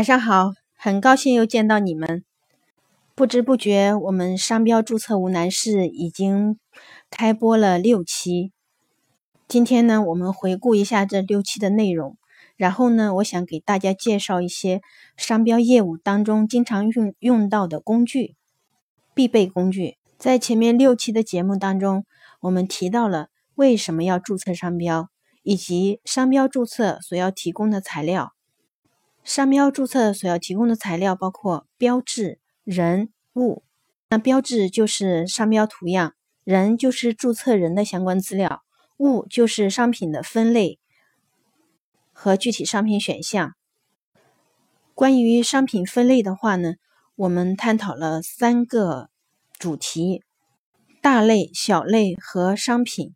晚上好，很高兴又见到你们。不知不觉，我们商标注册无难事已经开播了六期。今天呢，我们回顾一下这六期的内容，然后呢，我想给大家介绍一些商标业务当中经常用用到的工具、必备工具。在前面六期的节目当中，我们提到了为什么要注册商标，以及商标注册所要提供的材料。商标注册所要提供的材料包括标志。人物，那标志就是商标图样，人就是注册人的相关资料，物就是商品的分类和具体商品选项。关于商品分类的话呢，我们探讨了三个主题：大类、小类和商品。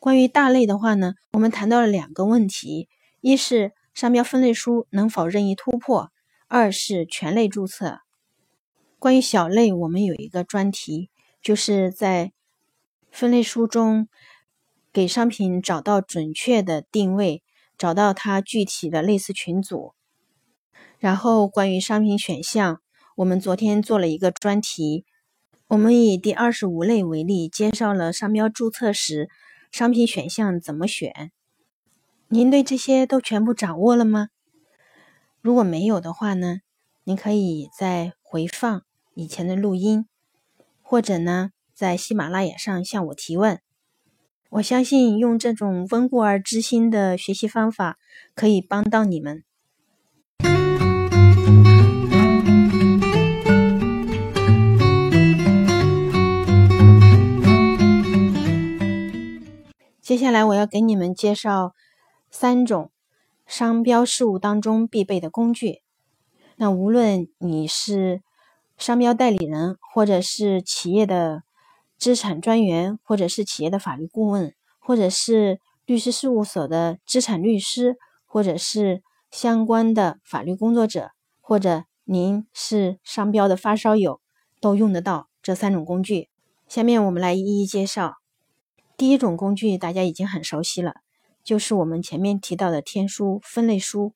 关于大类的话呢，我们谈到了两个问题：一是商标分类书能否任意突破；二是全类注册。关于小类，我们有一个专题，就是在分类书中给商品找到准确的定位，找到它具体的类似群组。然后关于商品选项，我们昨天做了一个专题，我们以第二十五类为例，介绍了商标注册时商品选项怎么选。您对这些都全部掌握了吗？如果没有的话呢，您可以再回放。以前的录音，或者呢，在喜马拉雅上向我提问。我相信用这种温故而知新的学习方法可以帮到你们。接下来我要给你们介绍三种商标事务当中必备的工具。那无论你是商标代理人，或者是企业的资产专员，或者是企业的法律顾问，或者是律师事务所的资产律师，或者是相关的法律工作者，或者您是商标的发烧友，都用得到这三种工具。下面我们来一一介绍。第一种工具大家已经很熟悉了，就是我们前面提到的天书分类书。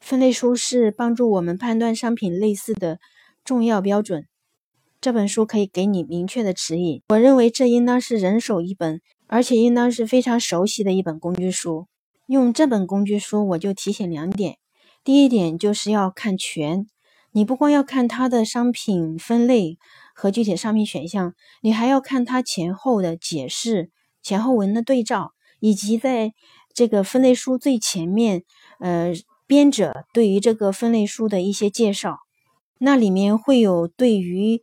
分类书是帮助我们判断商品类似的。重要标准，这本书可以给你明确的指引。我认为这应当是人手一本，而且应当是非常熟悉的一本工具书。用这本工具书，我就提醒两点：第一点就是要看全，你不光要看它的商品分类和具体商品选项，你还要看它前后的解释、前后文的对照，以及在这个分类书最前面，呃，编者对于这个分类书的一些介绍。那里面会有对于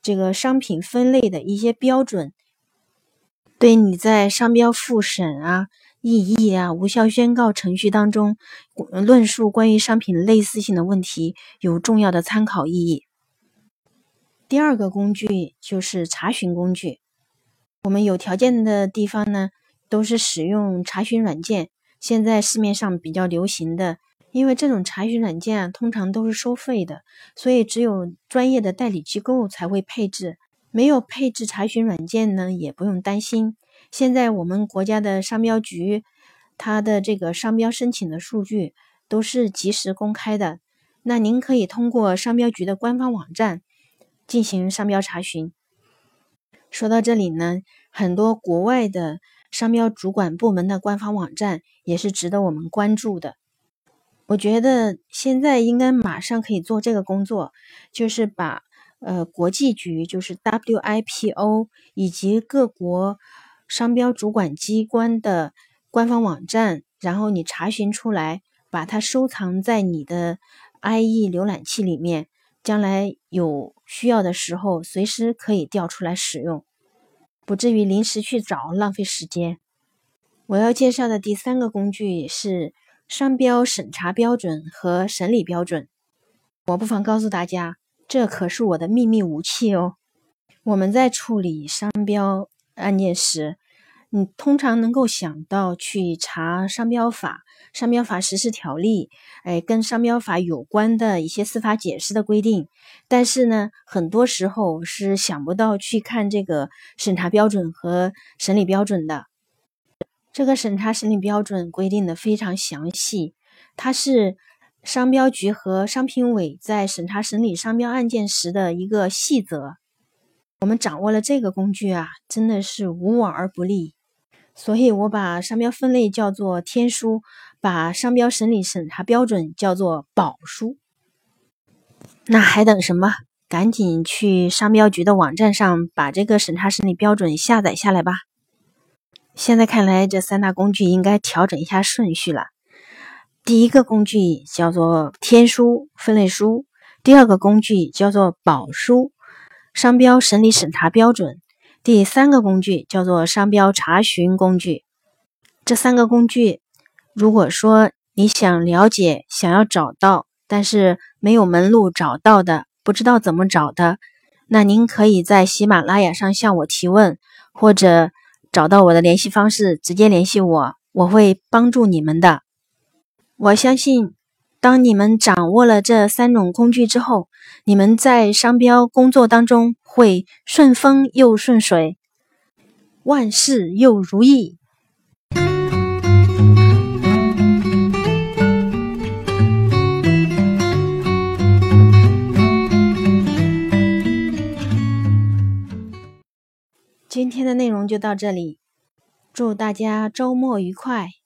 这个商品分类的一些标准，对你在商标复审啊、异议啊、无效宣告程序当中论述关于商品类似性的问题有重要的参考意义。第二个工具就是查询工具，我们有条件的地方呢，都是使用查询软件，现在市面上比较流行的。因为这种查询软件啊，通常都是收费的，所以只有专业的代理机构才会配置。没有配置查询软件呢，也不用担心。现在我们国家的商标局，它的这个商标申请的数据都是及时公开的。那您可以通过商标局的官方网站进行商标查询。说到这里呢，很多国外的商标主管部门的官方网站也是值得我们关注的。我觉得现在应该马上可以做这个工作，就是把呃国际局，就是 WIPO 以及各国商标主管机关的官方网站，然后你查询出来，把它收藏在你的 IE 浏览器里面，将来有需要的时候，随时可以调出来使用，不至于临时去找浪费时间。我要介绍的第三个工具是。商标审查标准和审理标准，我不妨告诉大家，这可是我的秘密武器哦。我们在处理商标案件时，你通常能够想到去查商标法、商标法实施条例，哎，跟商标法有关的一些司法解释的规定。但是呢，很多时候是想不到去看这个审查标准和审理标准的。这个审查审理标准规定的非常详细，它是商标局和商品委在审查审理商标案件时的一个细则。我们掌握了这个工具啊，真的是无往而不利。所以我把商标分类叫做天书，把商标审理审查标准叫做宝书。那还等什么？赶紧去商标局的网站上把这个审查审理标准下载下来吧。现在看来，这三大工具应该调整一下顺序了。第一个工具叫做天书分类书，第二个工具叫做宝书商标审理审查标准，第三个工具叫做商标查询工具。这三个工具，如果说你想了解、想要找到，但是没有门路找到的。不知道怎么找的，那您可以在喜马拉雅上向我提问，或者找到我的联系方式直接联系我，我会帮助你们的。我相信，当你们掌握了这三种工具之后，你们在商标工作当中会顺风又顺水，万事又如意。今天的内容就到这里，祝大家周末愉快。